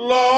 Lord.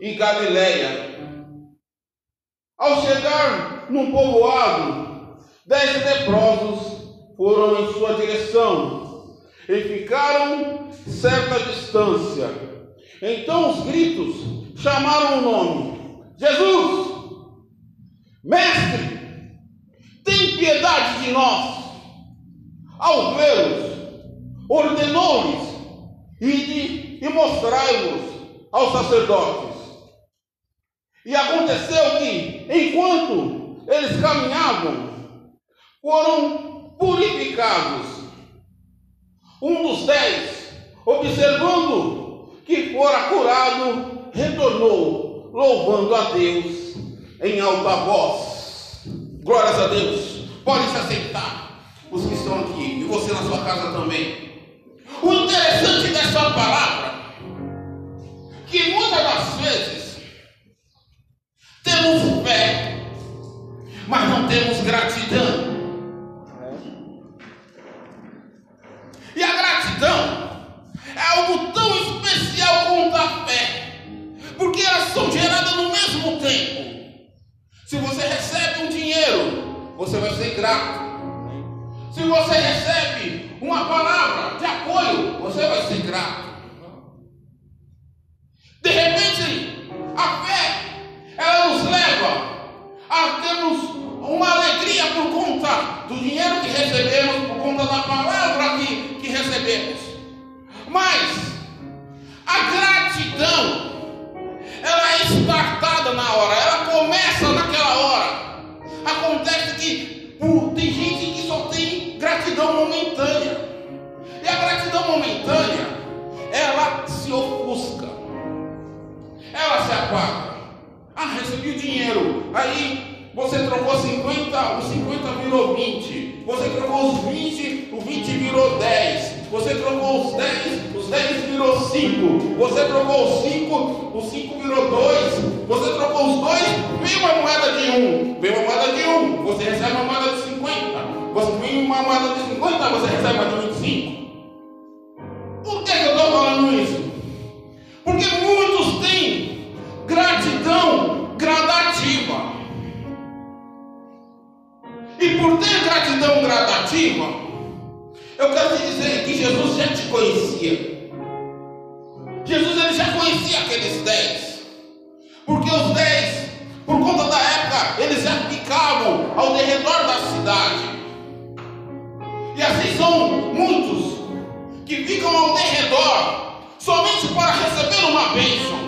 em Galiléia. Ao chegar num povoado, dez leprosos foram em sua direção e ficaram certa distância. Então os gritos chamaram o nome: Jesus, Mestre, tem piedade de nós. Ao vê-los, ordenou-lhes: ide e mostrai-vos ao sacerdote. E aconteceu que, enquanto eles caminhavam, foram purificados. Um dos dez, observando que fora curado, retornou, louvando a Deus em alta voz. Glórias a Deus. Pode se aceitar os que estão aqui e você na sua casa também. O interessante dessa palavra, que muitas das vezes temos fé, mas não temos gratidão. E a gratidão é algo tão especial quanto a fé, porque elas são geradas no mesmo tempo. Se você recebe um dinheiro, você vai ser grato. Se você recebe uma palavra de apoio, você vai ser grato. De repente, a fé, Você recebe uma moeda de 50. Você veio uma moeda de 50, você recebe uma de 25. Por que, que eu estou falando isso? Porque muitos têm gratidão gradativa. E por ter gratidão gradativa, eu quero te dizer que Jesus já te conhecia. Ao redor da cidade. E assim são muitos que ficam ao redor somente para receber uma bênção.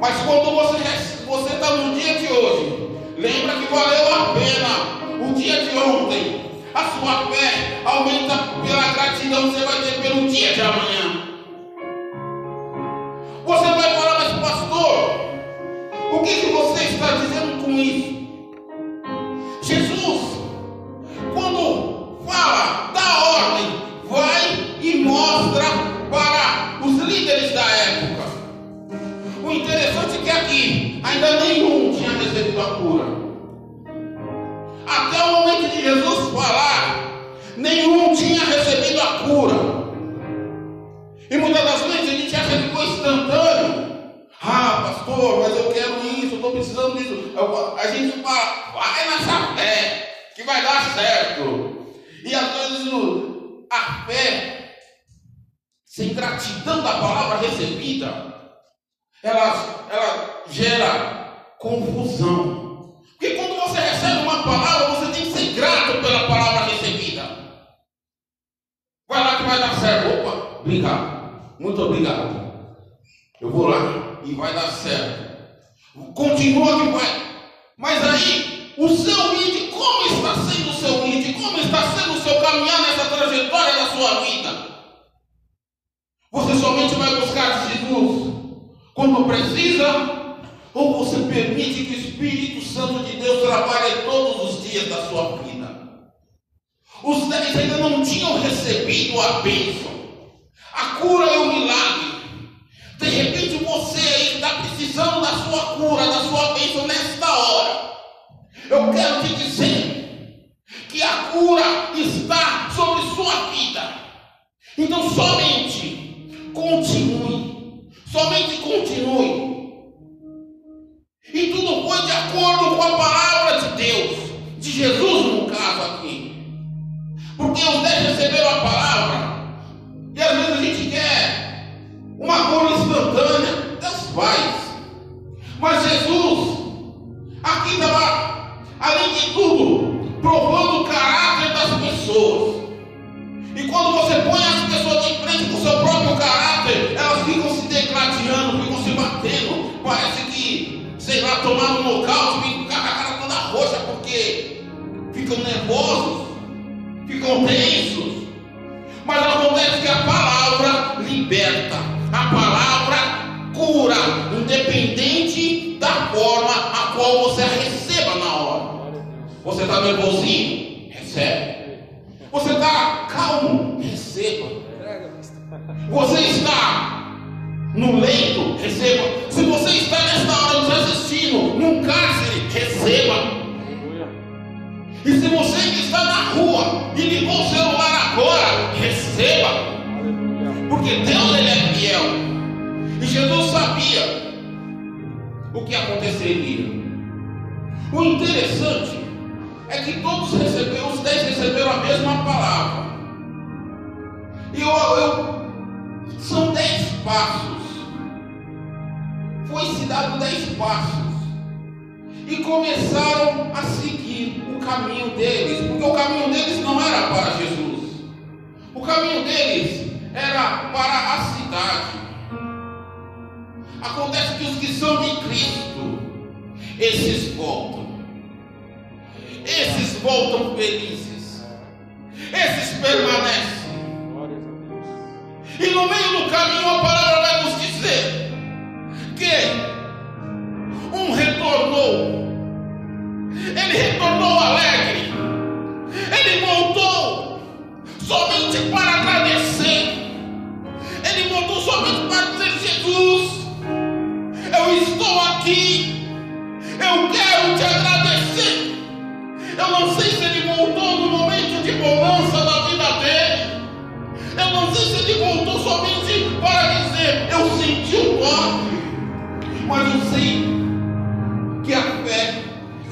Mas quando você está no dia de hoje, lembra que valeu a pena o dia de ontem. A sua fé aumenta pela gratidão que você vai ter pelo dia de amanhã. Pastor, mas eu quero isso, eu estou precisando disso. a gente fala, vai nessa fé, que vai dar certo. E às vezes a fé, sem gratidão da palavra recebida, ela, ela gera confusão. Porque quando você recebe uma palavra, você tem que ser grato pela palavra recebida. Vai lá que vai dar certo. Opa, obrigado. Muito obrigado. Eu vou lá e vai dar certo. Continua que vai. Mas aí, o seu id, como está sendo o seu id? Como está sendo o seu caminhar nessa trajetória da sua vida? Você somente vai buscar Jesus quando precisa? Ou você permite que o Espírito Santo de Deus trabalhe todos os dias da sua vida? Os dez ainda não tinham recebido a bênção a cura é um milagre. De repente você está precisando da sua cura, da sua bênção nesta hora. Eu quero te dizer que a cura está sobre sua vida. Então somente continue. Somente continue. E tudo foi de acordo com a palavra de Deus, de Jesus no caso aqui. Porque os dez receberam a palavra, e às vezes a gente quer uma cura instantânea, Deus faz. Mas Jesus, aqui estava, além de tudo, provando o caráter das pessoas. Está nervosinho? Recebe. Você está calmo? Receba. Você está no leito? Receba. Se você está nesta hora nos assistindo, num cárcere, receba. E se você que está na rua e ligou o celular agora, receba. Porque Deus ele é fiel. E Jesus sabia o que aconteceria. O interessante é que todos receberam, os dez receberam a mesma palavra. E eu, eu são dez passos. Foi-se dado dez passos. E começaram a seguir o caminho deles, porque o caminho deles não era para Jesus. O caminho deles era para a cidade. Acontece que os que são de Cristo, esses voltam. Esses voltam felizes. Esses permanecem. E no meio do caminho a palavra vai nos dizer que um retornou. Ele retornou alegre.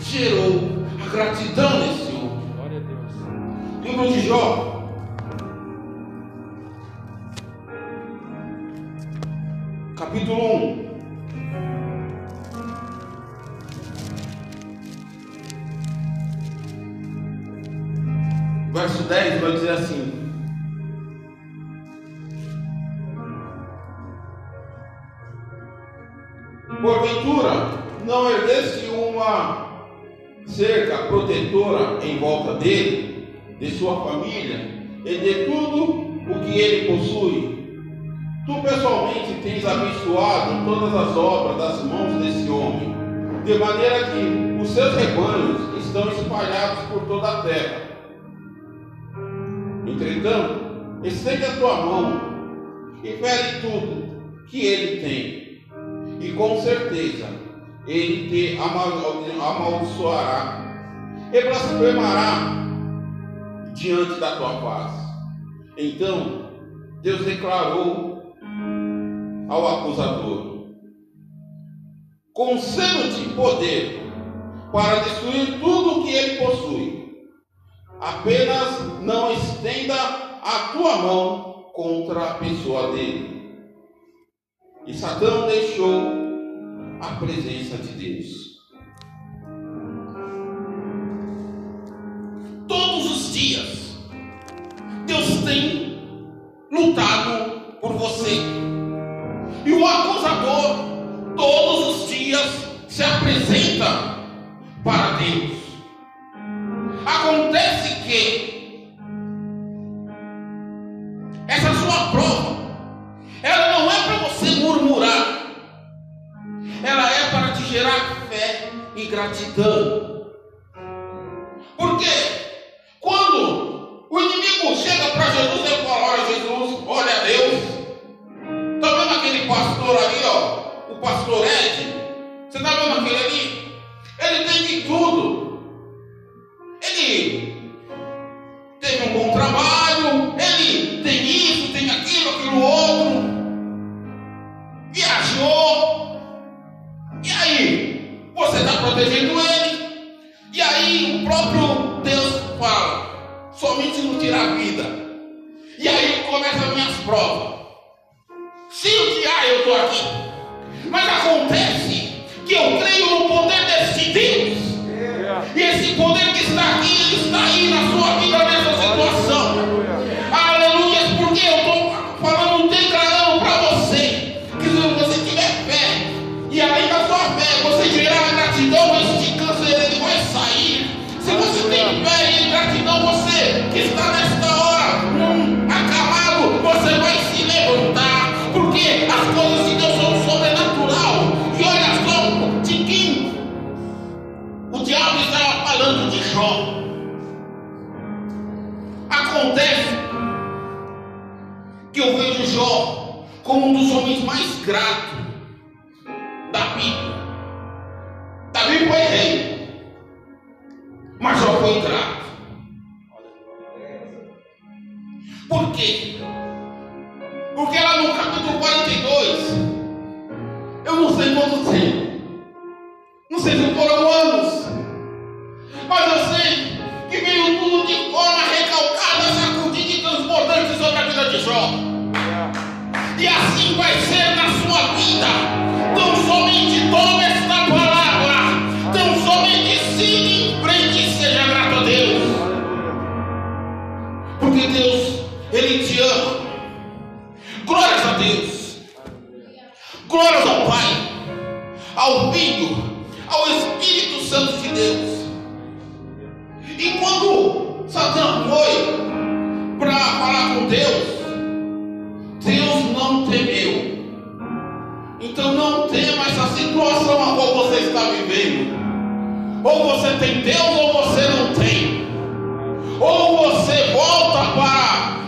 Gerou a gratidão nesse homem. Glória a Deus. Livro de Jó. Capítulo 1. Dele, de sua família e de tudo o que ele possui. Tu pessoalmente tens abençoado todas as obras das mãos desse homem, de maneira que os seus rebanhos estão espalhados por toda a terra. Entretanto, estende a tua mão e fere tudo que ele tem e com certeza ele te amaldiçoará e blasfemará diante da tua face. Então Deus declarou ao acusador: Concedo-te poder para destruir tudo o que ele possui. Apenas não estenda a tua mão contra a pessoa dele. E Satã deixou a presença de Deus. Tem lutado Ele teve um bom trabalho, ele tem isso, tem aquilo, aquilo outro, viajou. E aí? você está protegendo ele. Fé e gratidão, você que está nesta hora hum, acalado, você vai se levantar, porque as coisas de Deus são sobrenatural. E olha só de quem o diabo estava falando de Jó. Acontece que eu vejo Jó como um dos homens mais gratos E assim vai ser na sua vida. Tão somente tome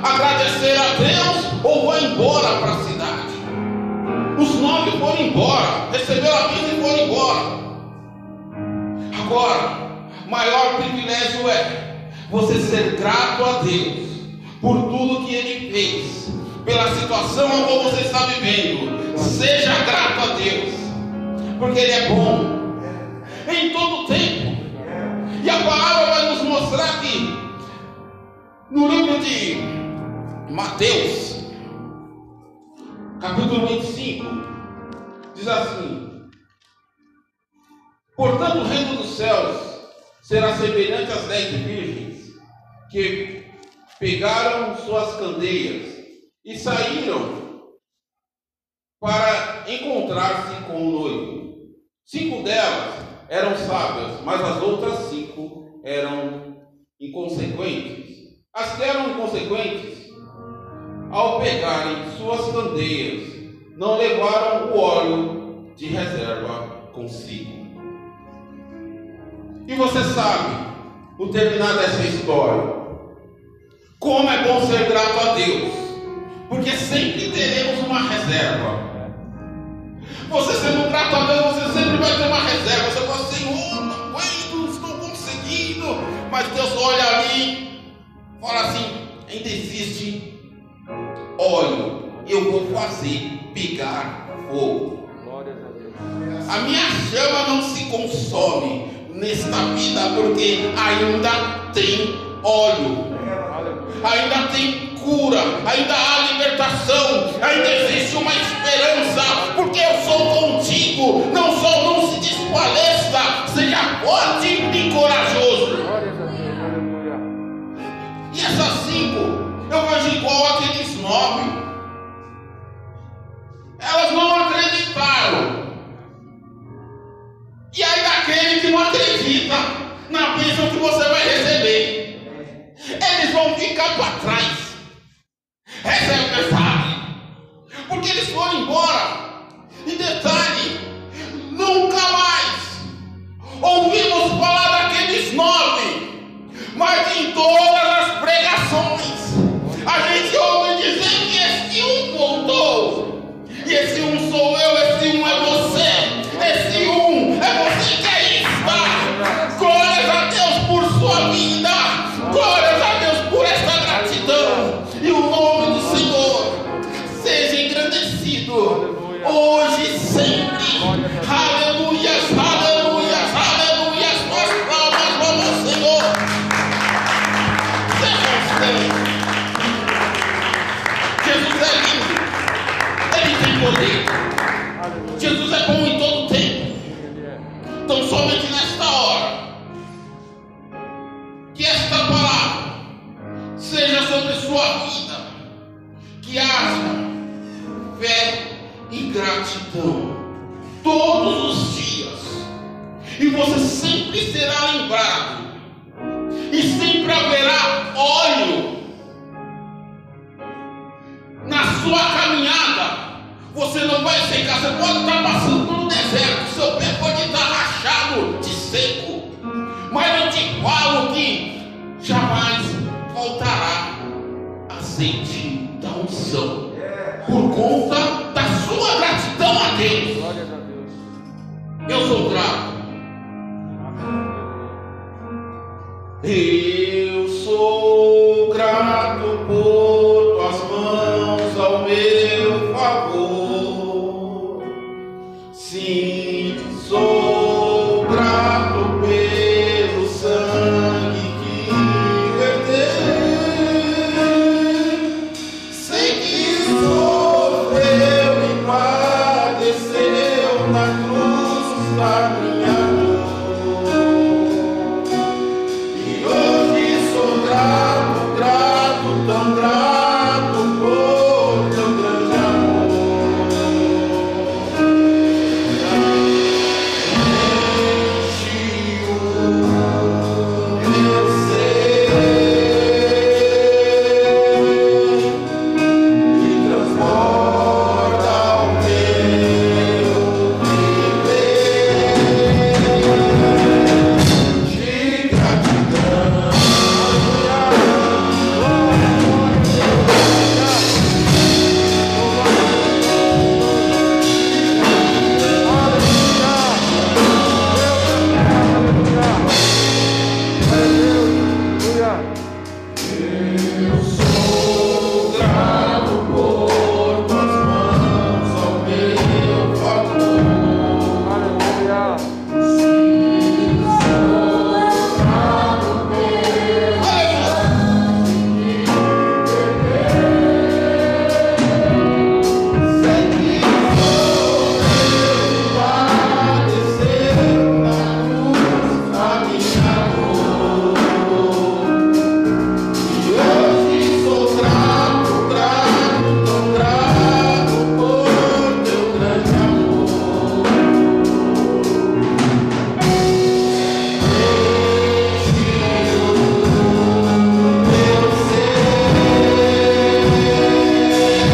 agradecer a Deus ou vai embora para a cidade. Os nove foram embora, receberam a vida e foram embora. Agora, maior privilégio é você ser grato a Deus por tudo que Ele fez, pela situação a qual você está vivendo. Seja grato a Deus, porque Ele é bom em todo tempo. E a palavra vai nos mostrar que no livro de Mateus, capítulo 25, diz assim: Portanto, o reino dos céus será semelhante às dez virgens que pegaram suas candeias e saíram para encontrar-se com o noivo. Cinco delas eram sábias, mas as outras cinco eram inconsequentes. As que eram inconsequentes, ao pegarem suas candeias, não levaram o óleo de reserva consigo. E você sabe o terminar dessa história. Como é bom ser grato a Deus, porque sempre teremos uma reserva. Você sendo grato a Deus, você sempre vai ter uma reserva. Você fala, Senhor, não aguento, estou conseguindo. Mas Deus olha ali, fala assim: ainda existe óleo, eu vou fazer pegar fogo. A minha chama não se consome nesta vida, porque ainda tem óleo ainda tem cura, ainda há libertação, ainda existe uma esperança, porque eu sou contigo. Não só não se desfaleça, seja forte e corajoso. E essas vejo igual aqueles nove. Elas não acreditaram. E aí daquele que não acredita na bênção que você vai receber eles vão ficar para trás. Holy Por conta da sua gratidão a Deus. Eu sou grato.